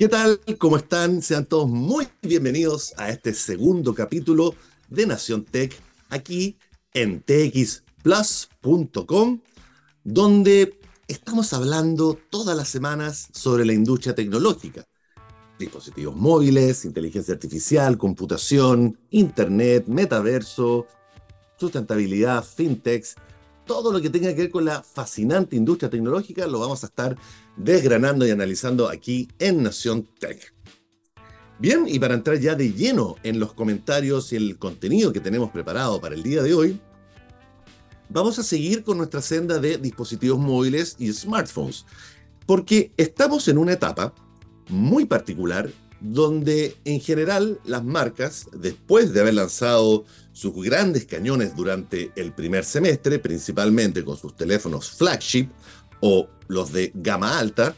¿Qué tal? ¿Cómo están? Sean todos muy bienvenidos a este segundo capítulo de Nación Tech aquí en txplus.com, donde estamos hablando todas las semanas sobre la industria tecnológica. Dispositivos móviles, inteligencia artificial, computación, internet, metaverso, sustentabilidad, fintechs, todo lo que tenga que ver con la fascinante industria tecnológica lo vamos a estar desgranando y analizando aquí en Nación Tech. Bien, y para entrar ya de lleno en los comentarios y el contenido que tenemos preparado para el día de hoy, vamos a seguir con nuestra senda de dispositivos móviles y smartphones, porque estamos en una etapa muy particular donde en general las marcas, después de haber lanzado sus grandes cañones durante el primer semestre, principalmente con sus teléfonos flagship o los de gama alta,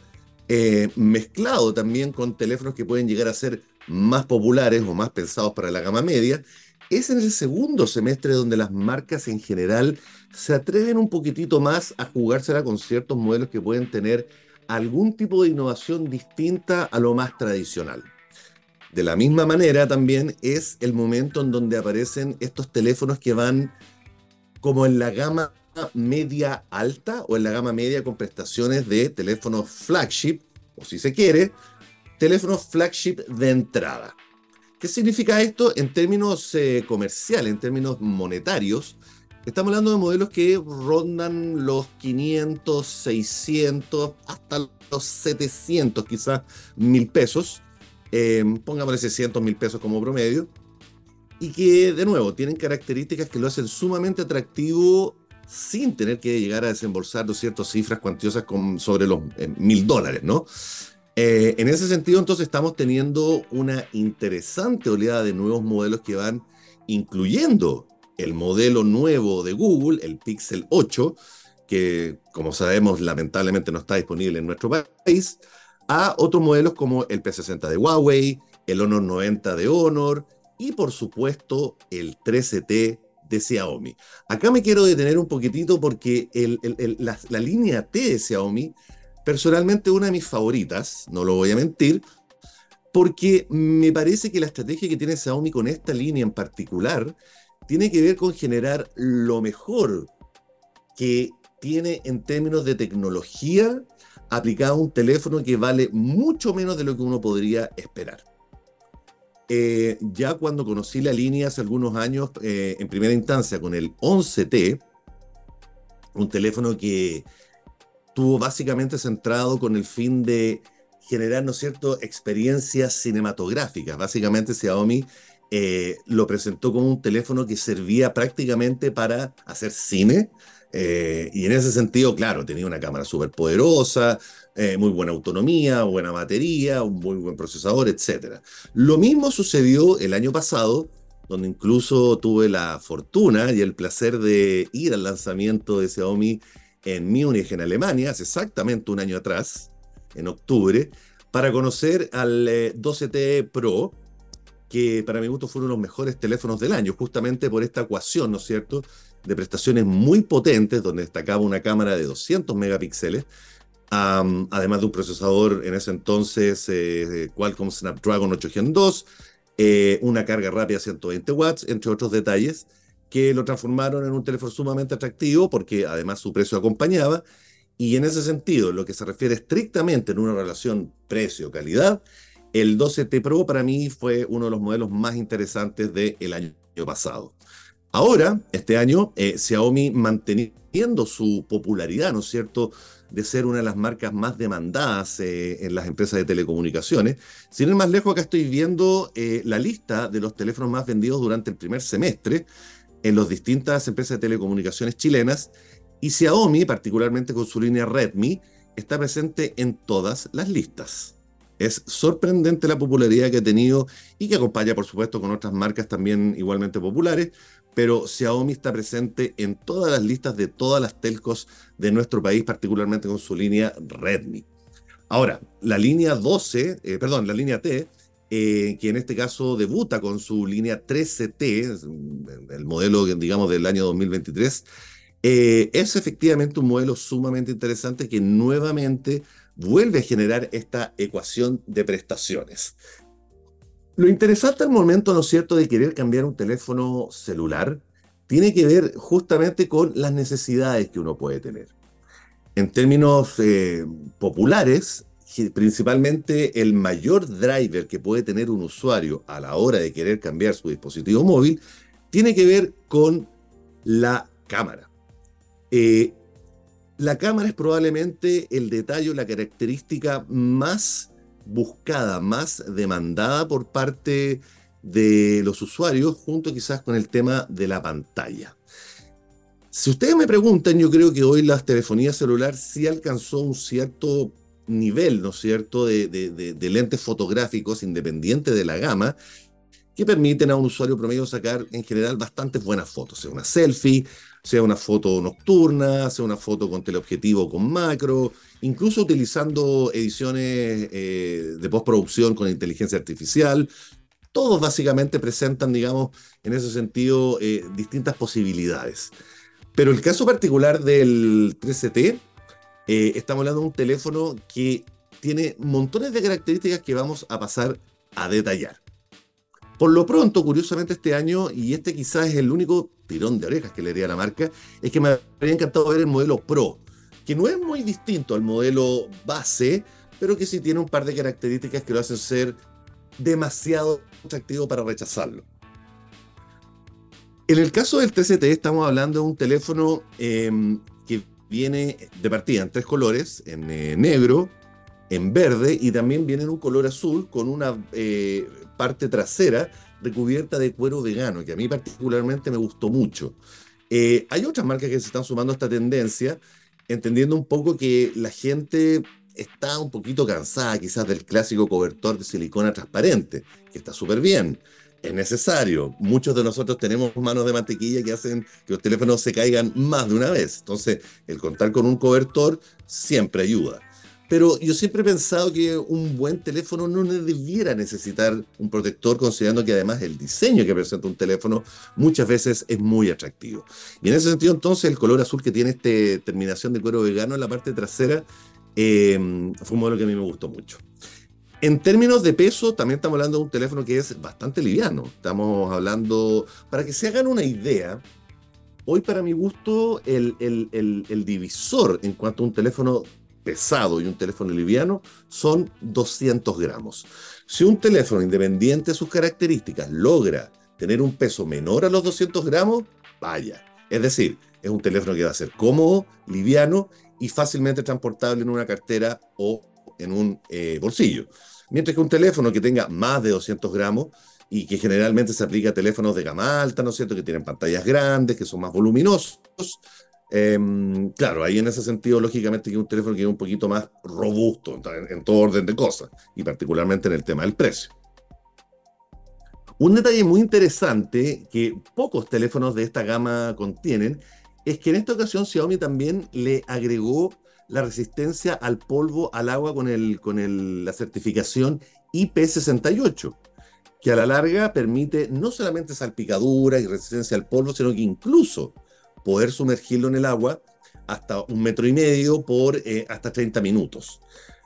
eh, mezclado también con teléfonos que pueden llegar a ser más populares o más pensados para la gama media, es en el segundo semestre donde las marcas en general se atreven un poquitito más a jugársela con ciertos modelos que pueden tener algún tipo de innovación distinta a lo más tradicional. De la misma manera también es el momento en donde aparecen estos teléfonos que van como en la gama media alta o en la gama media con prestaciones de teléfonos flagship, o si se quiere, teléfonos flagship de entrada. ¿Qué significa esto en términos eh, comerciales, en términos monetarios? Estamos hablando de modelos que rondan los 500, 600, hasta los 700 quizás mil pesos. Eh, pongámosle 600 mil pesos como promedio. Y que, de nuevo, tienen características que lo hacen sumamente atractivo sin tener que llegar a desembolsar ciertas cifras cuantiosas con, sobre los eh, mil dólares, ¿no? Eh, en ese sentido, entonces, estamos teniendo una interesante oleada de nuevos modelos que van incluyendo el modelo nuevo de Google, el Pixel 8, que como sabemos lamentablemente no está disponible en nuestro país, a otros modelos como el P60 de Huawei, el Honor 90 de Honor y por supuesto el 13T de Xiaomi. Acá me quiero detener un poquitito porque la, la, línea T de Xiaomi, personalmente una de mis favoritas, no lo voy a mentir, porque me parece que la estrategia que tiene Xiaomi con esta línea en particular tiene que ver con generar lo mejor que tiene en términos de tecnología aplicado un teléfono que vale mucho menos de lo que uno podría esperar. Eh, ya cuando conocí la línea hace algunos años, eh, en primera instancia con el 11T, un teléfono que tuvo básicamente centrado con el fin de generar, ¿no es cierto?, experiencias cinematográficas. Básicamente Xiaomi eh, lo presentó como un teléfono que servía prácticamente para hacer cine. Eh, y en ese sentido, claro, tenía una cámara súper poderosa, eh, muy buena autonomía, buena batería, un muy buen procesador, etc. Lo mismo sucedió el año pasado, donde incluso tuve la fortuna y el placer de ir al lanzamiento de Xiaomi en Múnich, en Alemania, hace exactamente un año atrás, en octubre, para conocer al 12T Pro, que para mi gusto fueron los mejores teléfonos del año, justamente por esta ecuación, ¿no es cierto?, de prestaciones muy potentes, donde destacaba una cámara de 200 megapíxeles, además de un procesador en ese entonces eh, Qualcomm Snapdragon 8 Gen 2, eh, una carga rápida 120 watts, entre otros detalles, que lo transformaron en un teléfono sumamente atractivo porque además su precio acompañaba. Y en ese sentido, lo que se refiere estrictamente en una relación precio-calidad, el 12T Pro para mí fue uno de los modelos más interesantes del año pasado. Ahora, este año, eh, Xiaomi manteniendo su popularidad, ¿no es cierto?, de ser una de las marcas más demandadas eh, en las empresas de telecomunicaciones. Sin ir más lejos, acá estoy viendo eh, la lista de los teléfonos más vendidos durante el primer semestre en las distintas empresas de telecomunicaciones chilenas y Xiaomi, particularmente con su línea Redmi, está presente en todas las listas. Es sorprendente la popularidad que ha tenido y que acompaña, por supuesto, con otras marcas también igualmente populares, pero Xiaomi está presente en todas las listas de todas las telcos de nuestro país, particularmente con su línea Redmi. Ahora, la línea 12, eh, perdón, la línea T, eh, que en este caso debuta con su línea 13T, el modelo, digamos, del año 2023, eh, es efectivamente un modelo sumamente interesante que nuevamente vuelve a generar esta ecuación de prestaciones. Lo interesante al momento, ¿no es cierto?, de querer cambiar un teléfono celular, tiene que ver justamente con las necesidades que uno puede tener. En términos eh, populares, principalmente el mayor driver que puede tener un usuario a la hora de querer cambiar su dispositivo móvil tiene que ver con la cámara. Eh, la cámara es probablemente el detalle, la característica más buscada, más demandada por parte de los usuarios, junto quizás con el tema de la pantalla. Si ustedes me preguntan, yo creo que hoy la telefonía celular sí alcanzó un cierto nivel, ¿no es cierto?, de, lentes fotográficos independientes de la gama, que permiten a un usuario promedio sacar en general bastantes buenas fotos, sea una selfie, sea una foto nocturna, sea una foto con teleobjetivo con macro, incluso utilizando ediciones eh, de postproducción con inteligencia artificial. Todos básicamente presentan, digamos, en ese sentido, eh, distintas posibilidades. Pero el caso particular del 13T, eh, estamos hablando de un teléfono que tiene montones de características que vamos a pasar a detallar. Por lo pronto, curiosamente este año, y este quizás es el único tirón de orejas que le haría a la marca, es que me habría encantado ver el modelo Pro, que no es muy distinto al modelo base, pero que sí tiene un par de características que lo hacen ser demasiado atractivo para rechazarlo. En el caso del 13T estamos hablando de un teléfono em, que viene de partida en tres colores, en eh, negro, en verde y también viene en un color azul con una eh, parte trasera recubierta de cuero vegano, que a mí particularmente me gustó mucho. Eh, hay otras marcas que se están sumando a esta tendencia, entendiendo un poco que la gente está un poquito cansada quizás del clásico cobertor de silicona transparente, que está súper bien, es necesario. Muchos de nosotros tenemos manos de mantequilla que hacen que los teléfonos se caigan más de una vez. Entonces, el contar con un cobertor siempre ayuda. Pero yo siempre he pensado que un buen teléfono no debiera necesitar un protector, considerando que además el diseño que presenta un teléfono muchas veces es muy atractivo. Y en ese sentido, entonces, el color azul que tiene esta terminación de cuero vegano en la parte trasera eh, fue un modelo que a mí me gustó mucho. En términos de peso, también estamos hablando de un teléfono que es bastante liviano. Estamos hablando, para que se hagan una idea, hoy para mi gusto el, el, el divisor en cuanto a un teléfono pesado y un teléfono liviano son 200 gramos. Si un teléfono independiente de sus características logra tener un peso menor a los 200 gramos, vaya. Es decir, es un teléfono que va a ser cómodo, liviano y fácilmente transportable en una cartera o en un eh, bolsillo. Mientras que un teléfono que tenga más de 200 gramos y que generalmente se aplica a teléfonos de gama alta, ¿no es cierto?, que tienen pantallas grandes, que son más voluminosos, Em, claro, ahí en ese sentido, lógicamente, que un teléfono que es un poquito más robusto en, todo orden de cosas, y particularmente en el tema del precio. Un detalle muy interesante que pocos teléfonos de esta gama contienen es que en esta ocasión Xiaomi también le agregó la resistencia al polvo, al agua con, el, con la certificación IP68, que a la larga permite no solamente salpicadura y resistencia al polvo, sino que incluso poder sumergirlo en el agua hasta un metro y medio por eh, hasta 30 minutos.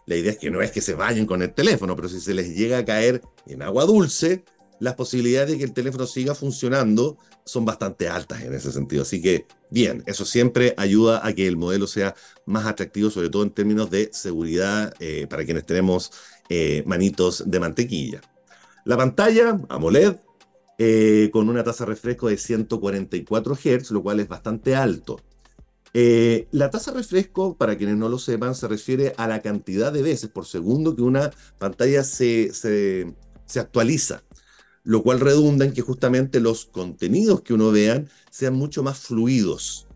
La idea es que no es que se bañen con el teléfono, pero si se les llega a caer en agua dulce, las posibilidades de que el teléfono siga funcionando son bastante altas en ese sentido. Así que, bien, eso siempre ayuda a que el modelo sea más atractivo, sobre todo en términos de seguridad eh, para quienes tenemos eh, manitos de mantequilla. La pantalla AMOLED eh, con una tasa de refresco de 144 Hz, lo cual es bastante alto. Eh, la tasa de refresco, para quienes no lo sepan, se refiere a la cantidad de veces por segundo que una pantalla se, se, actualiza, lo cual redunda en que justamente los contenidos que uno vean sean mucho más fluidos.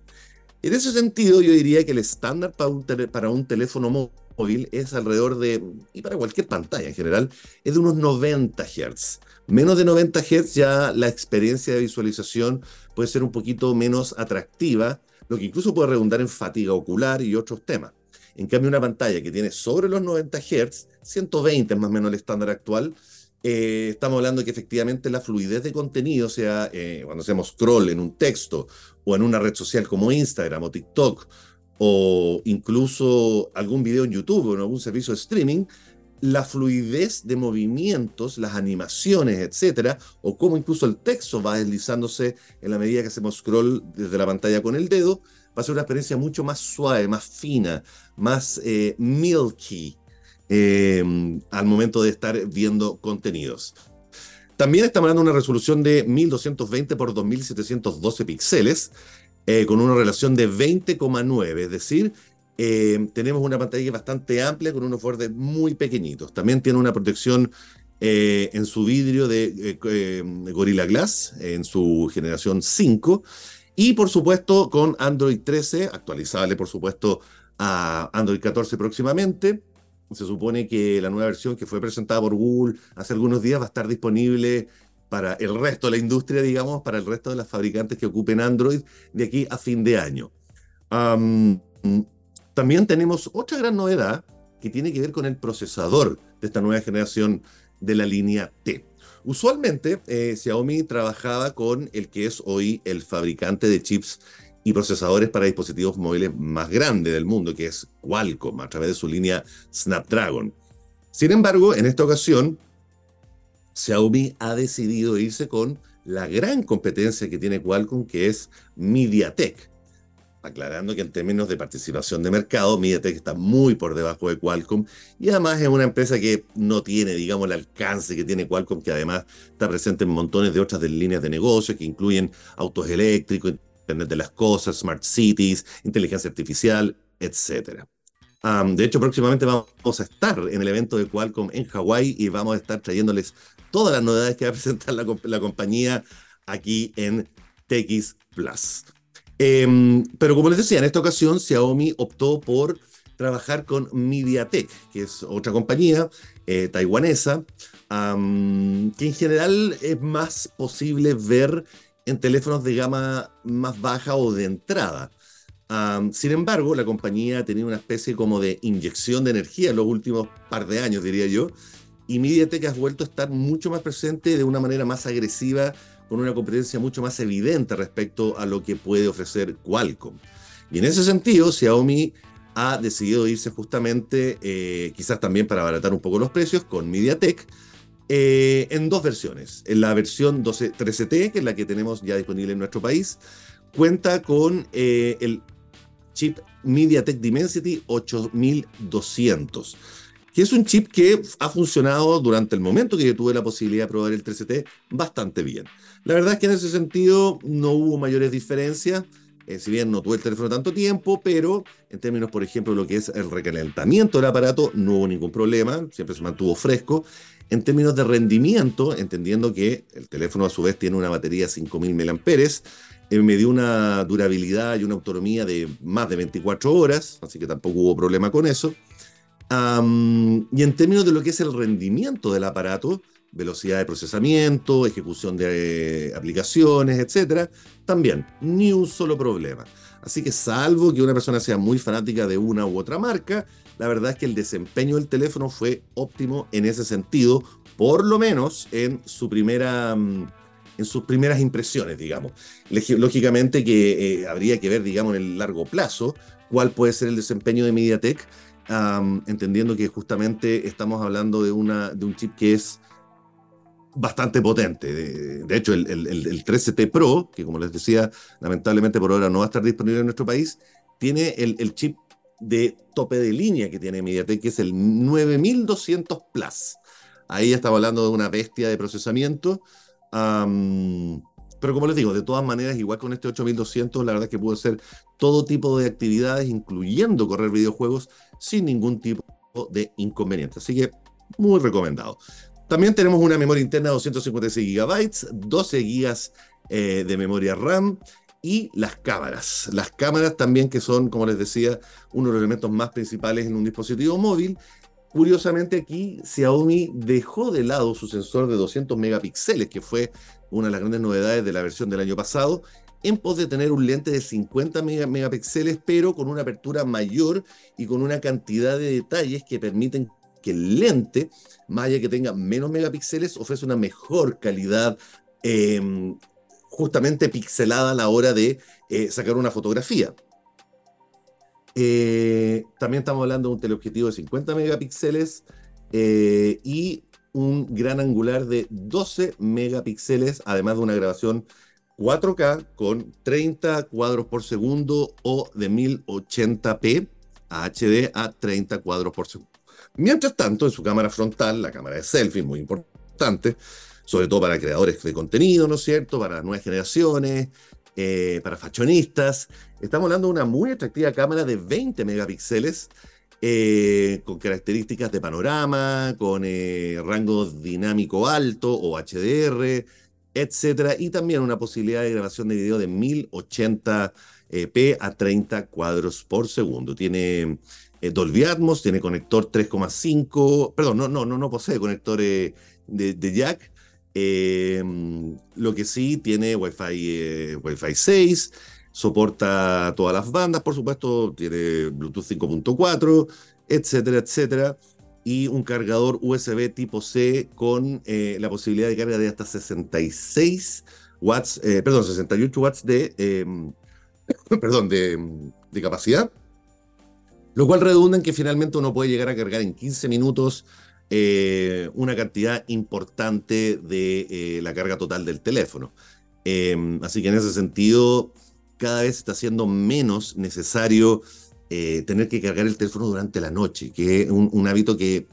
En ese sentido, yo diría que el estándar para un, para un teléfono móvil es alrededor de, y para cualquier pantalla en general, es de unos 90 Hz. Menos de 90 Hz ya la experiencia de visualización puede ser un poquito menos atractiva, lo que incluso puede redundar en fatiga ocular y otros temas. En cambio, una pantalla que tiene sobre los 90 Hz, 120 es más o menos el estándar actual, eh, estamos hablando de que efectivamente la fluidez de contenido, sea, eh, cuando hacemos scroll en un texto o en una red social como Instagram o TikTok, o incluso algún video en YouTube o en algún servicio de streaming, la fluidez de movimientos, las animaciones, etcétera, o cómo incluso el texto va deslizándose en la medida que hacemos scroll desde la pantalla con el dedo, va a ser una experiencia mucho más suave, más fina, más eh, milky eh, al momento de estar viendo contenidos. También estamos hablando una resolución de 1220 por 2712 píxeles, eh, con una relación de 20,9, es decir, eh, tenemos una pantalla bastante amplia con unos bordes muy pequeñitos. También tiene una protección eh, en su vidrio de Gorilla Glass, en su generación 5. Y por supuesto con Android 13, actualizable por supuesto a Android 14 próximamente. Se supone que la nueva versión que fue presentada por Google hace algunos días va a estar disponible para el resto de la industria, digamos, para el resto de las fabricantes que ocupen Android de aquí a fin de año. También tenemos otra gran novedad que tiene que ver con el procesador de esta nueva generación de la línea T. Usualmente, eh, Xiaomi trabajaba con el que es hoy el fabricante de chips y procesadores para dispositivos móviles más grande del mundo, que es Qualcomm, a través de su línea Snapdragon. Sin embargo, en esta ocasión, Xiaomi ha decidido irse con la gran competencia que tiene Qualcomm, que es MediaTek. Aclarando que en términos de participación de mercado, MediaTek está muy por debajo de Qualcomm y además es una empresa que no tiene, digamos, el alcance que tiene Qualcomm, que además está presente en montones de otras líneas de negocio que incluyen autos eléctricos, Internet de las Cosas, Smart Cities, inteligencia artificial, etc de hecho, próximamente vamos a estar en el evento de Qualcomm en Hawái y vamos a estar trayéndoles todas las novedades que va a presentar la, compañía aquí en TX Plus. Em, pero como les decía, en esta ocasión Xiaomi optó por trabajar con MediaTek, que es otra compañía eh, taiwanesa, que en general es más posible ver en teléfonos de gama más baja o de entrada. Sin embargo, la compañía ha tenido una especie como de inyección de energía en los últimos par de años, diría yo, y MediaTek ha vuelto a estar mucho más presente de una manera más agresiva, con una competencia mucho más evidente respecto a lo que puede ofrecer Qualcomm. Y en ese sentido, Xiaomi ha decidido irse justamente, eh, quizás también para abaratar un poco los precios, con MediaTek, eh, en dos versiones. En la versión 12, 13T, que es la que tenemos ya disponible en nuestro país, cuenta con eh, el chip MediaTek Dimensity 8200, que es un chip que ha funcionado durante el momento que yo tuve la posibilidad de probar el 13T bastante bien. La verdad es que en ese sentido no hubo mayores diferencias. Eh, si bien no tuve el teléfono tanto tiempo, pero en términos, por ejemplo, de lo que es el recalentamiento del aparato, no hubo ningún problema, siempre se mantuvo fresco. En términos de rendimiento, entendiendo que el teléfono a su vez tiene una batería de 5000 mAh, eh, me dio una durabilidad y una autonomía de más de 24 horas, así que tampoco hubo problema con eso. y en términos de lo que es el rendimiento del aparato, velocidad de procesamiento, ejecución de eh, aplicaciones, etcétera, también ni un solo problema. Así que salvo que una persona sea muy fanática de una u otra marca, la verdad es que el desempeño del teléfono fue óptimo en ese sentido, por lo menos en su primera mm, en sus primeras impresiones, digamos. Lógicamente que eh, habría que ver, digamos, en el largo plazo cuál puede ser el desempeño de MediaTek, entendiendo que justamente estamos hablando de, una, de un chip que es bastante potente. De, hecho, el, el, 13T Pro, que como les decía, lamentablemente por ahora no va a estar disponible en nuestro país, tiene el, chip de tope de línea que tiene MediaTek, que es el 9200 Plus. Ahí estamos hablando de una bestia de procesamiento pero como les digo, de todas maneras, igual con este 8200, la verdad es que puede hacer todo tipo de actividades, incluyendo correr videojuegos, sin ningún tipo de inconveniente. Así que muy recomendado. También tenemos una memoria interna de 256 GB, 12 GB de memoria RAM y las cámaras. Las cámaras también que son, como les decía, uno de los elementos más principales en un dispositivo móvil Curiosamente aquí Xiaomi dejó de lado su sensor de 200 megapíxeles, que fue una de las grandes novedades de la versión del año pasado, en pos de tener un lente de 50 megapíxeles, pero con una apertura mayor y con una cantidad de detalles que permiten que el lente, más allá que tenga menos megapíxeles, ofrece una mejor calidad em, justamente pixelada a la hora de eh, sacar una fotografía. Eh, también estamos hablando de un teleobjetivo de 50 megapíxeles eh, y un gran angular de 12 megapíxeles, además de una grabación 4K con 30 cuadros por segundo o de 1080p a HD a 30 cuadros por segundo. Mientras tanto, en su cámara frontal, la cámara de selfie, muy importante, sobre todo para creadores de contenido, ¿no es cierto? Para nuevas generaciones, eh, para fashionistas. Estamos hablando de una muy atractiva cámara de 20 megapíxeles, eh, con características de panorama, con eh, rango dinámico alto o HDR, etcétera, y también una posibilidad de grabación de video de 1080p a 30 cuadros por segundo. Tiene Dolby Atmos, tiene conector 3,5, perdón, no, no, no, no posee conector de, jack, eh, lo que sí tiene Wi-Fi, eh, Wi-Fi 6, soporta todas las bandas, por supuesto, tiene Bluetooth 5.4, etcétera, etcétera. Y un cargador USB tipo C con eh, la posibilidad de carga de hasta 66 watts, perdón, 68 watts de, em, perdón, de capacidad. Lo cual redunda en que finalmente uno puede llegar a cargar en 15 minutos eh, una cantidad importante de eh, la carga total del teléfono. Em, así que en ese sentido, cada vez está siendo menos necesario eh, tener que cargar el teléfono durante la noche, que es un, hábito que,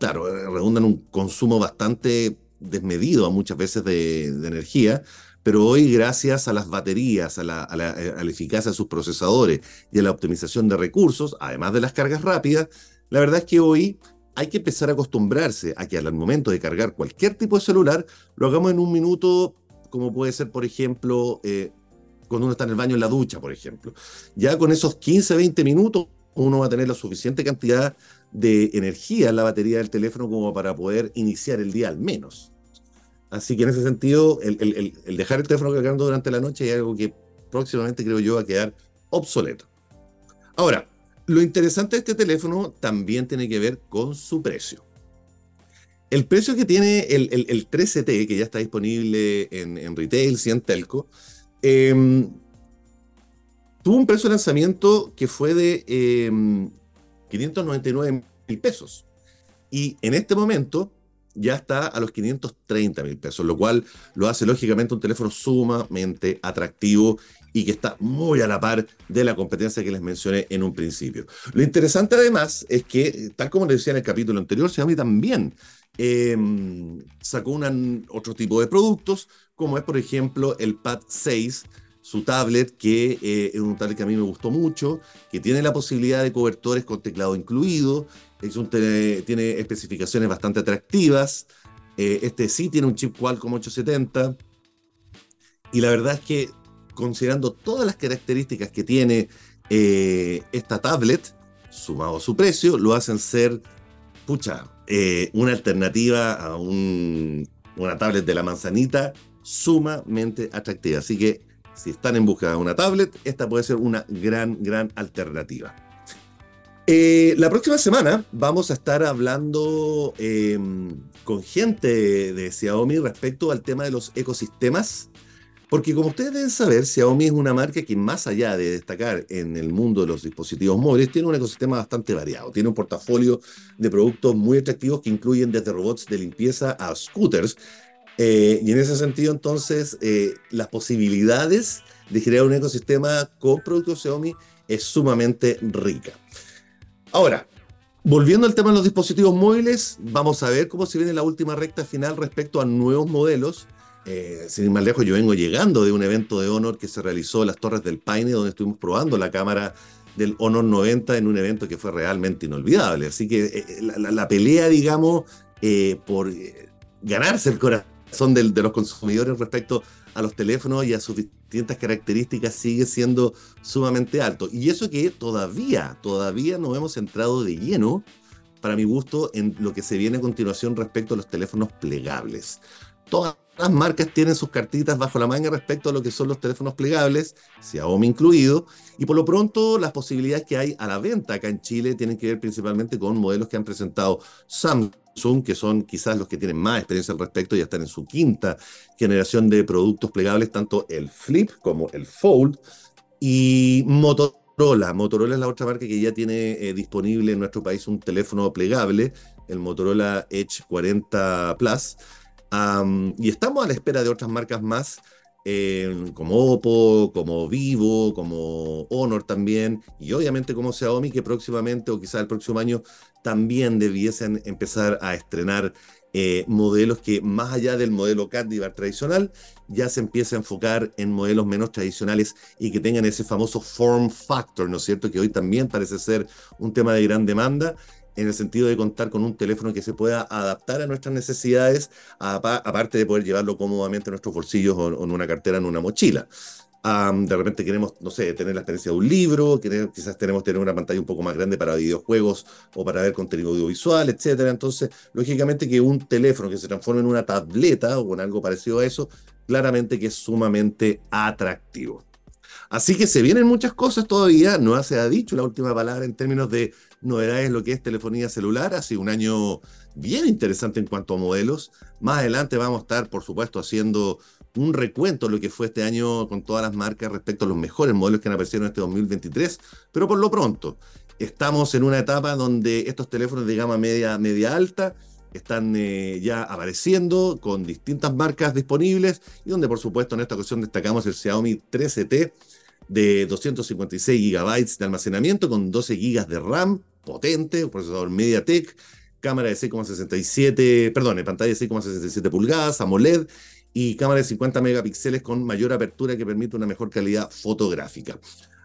claro, redunda en un consumo bastante desmedido muchas veces de, energía, pero hoy gracias a las baterías, a la, a la, eficacia de sus procesadores y a la optimización de recursos, además de las cargas rápidas, la verdad es que hoy hay que empezar a acostumbrarse a que al momento de cargar cualquier tipo de celular, lo hagamos en un minuto, como puede ser, por ejemplo, eh, cuando uno está en el baño en la ducha, por ejemplo. Ya con esos 15, 20 minutos, uno va a tener la suficiente cantidad de energía en la batería del teléfono como para poder iniciar el día al menos. Así que en ese sentido, el, el dejar el teléfono cargando durante la noche es algo que próximamente creo yo va a quedar obsoleto. Ahora, lo interesante de este teléfono también tiene que ver con su precio. El precio que tiene el, el, 13T, que ya está disponible en, retail y en telco, em, tuvo un precio de lanzamiento que fue de 599 em, mil pesos. Y en este momento ya está a los 530 mil pesos, lo cual lo hace lógicamente un teléfono sumamente atractivo y que está muy a la par de la competencia que les mencioné en un principio. Lo interesante además es que, tal como les decía en el capítulo anterior, Xiaomi también em, sacó un otro tipo de productos, como es por ejemplo el Pad 6, su tablet, que eh, es un tablet que a mí me gustó mucho, que tiene la posibilidad de cobertores con teclado incluido, tiene especificaciones bastante atractivas, eh, este sí tiene un chip Qualcomm 870, y la verdad es que considerando todas las características que tiene eh, esta tablet, sumado su precio, lo hacen ser, pucha, eh, una alternativa a una tablet de la manzanita sumamente atractiva. Así que si están en busca de una tablet, esta puede ser una gran, gran alternativa. Eh, la próxima semana vamos a estar hablando em, con gente de Xiaomi respecto al tema de los ecosistemas porque como ustedes deben saber, Xiaomi es una marca que más allá de destacar en el mundo de los dispositivos móviles, tiene un ecosistema bastante variado. Tiene un portafolio de productos muy atractivos que incluyen desde robots de limpieza a scooters. Eh, y en ese sentido, entonces, eh, las posibilidades de crear un ecosistema con productos Xiaomi es sumamente rica. Ahora, volviendo al tema de los dispositivos móviles, vamos a ver cómo se viene la última recta final respecto a nuevos modelos eh, sin ir más lejos, yo vengo llegando de un evento de Honor que se realizó en las Torres del Paine, donde estuvimos probando la cámara del Honor 90 en un evento que fue realmente inolvidable. Así que eh, eh, la, pelea, digamos, por ganarse el corazón de los consumidores respecto a los teléfonos y a sus distintas características sigue siendo sumamente alto. Y eso que todavía, todavía no hemos entrado de lleno, para mi gusto, en lo que se viene a continuación respecto a los teléfonos plegables. Todas las marcas tienen sus cartitas bajo la manga respecto a lo que son los teléfonos plegables, Xiaomi incluido, y por lo pronto las posibilidades que hay a la venta acá en Chile tienen que ver principalmente con modelos que han presentado Samsung, que son quizás los que tienen más experiencia al respecto, ya están en su quinta generación de productos plegables, tanto el Flip como el Fold, y Motorola Motorola. Es la otra marca que ya tiene eh, disponible en nuestro país un teléfono plegable, el Motorola Edge 40 Plus. y estamos a la espera de otras marcas más, eh, como Oppo, como Vivo, como Honor también, y obviamente como Xiaomi, que próximamente o quizá el próximo año también debiesen empezar a estrenar eh, modelos que más allá del modelo Candibar tradicional, ya se empieza a enfocar en modelos menos tradicionales y que tengan ese famoso form factor, ¿no es cierto? Que hoy también parece ser un tema de gran demanda en el sentido de contar con un teléfono que se pueda adaptar a nuestras necesidades, aparte de poder llevarlo cómodamente en nuestros bolsillos o en una cartera, en una mochila de repente queremos, no sé, tener la experiencia de un libro, quizás tenemos tener una pantalla un poco más grande para videojuegos o para ver contenido audiovisual, etcétera. Entonces, lógicamente que un teléfono que se transforme en una tableta o en algo parecido a eso, claramente que es sumamente atractivo. Así que se vienen muchas cosas todavía, no se ha dicho la última palabra en términos de novedades lo que es telefonía celular, ha sido un año bien interesante en cuanto a modelos. Más adelante vamos a estar, por supuesto, haciendo un recuento de lo que fue este año con todas las marcas respecto a los mejores modelos que han aparecido en este 2023, pero por lo pronto estamos en una etapa donde estos teléfonos de gama media, media alta están eh, ya apareciendo con distintas marcas disponibles y donde por supuesto en esta ocasión destacamos el Xiaomi 13T de 256 GB de almacenamiento con 12 GB de RAM, potente, un procesador MediaTek, cámara de 6,67, perdón, pantalla de 6,67 pulgadas, AMOLED y cámara de 50 megapíxeles con mayor apertura que permite una mejor calidad fotográfica.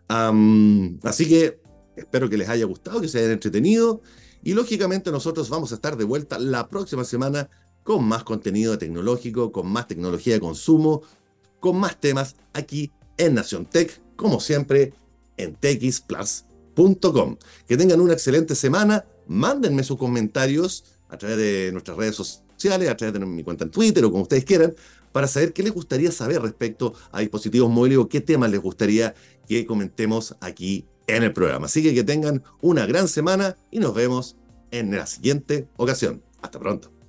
así que espero que les haya gustado, que se hayan entretenido y lógicamente nosotros vamos a estar de vuelta la próxima semana con más contenido tecnológico, con más tecnología de consumo, con más temas aquí en Nación Tech, como siempre en txplus.com. Que tengan una excelente semana, mándenme sus comentarios a través de nuestras redes sociales, a través de mi cuenta en Twitter o como ustedes quieran, para saber qué les gustaría saber respecto a dispositivos móviles o qué temas les gustaría que comentemos aquí en el programa. Así que que tengan una gran semana y nos vemos en la siguiente ocasión. Hasta pronto.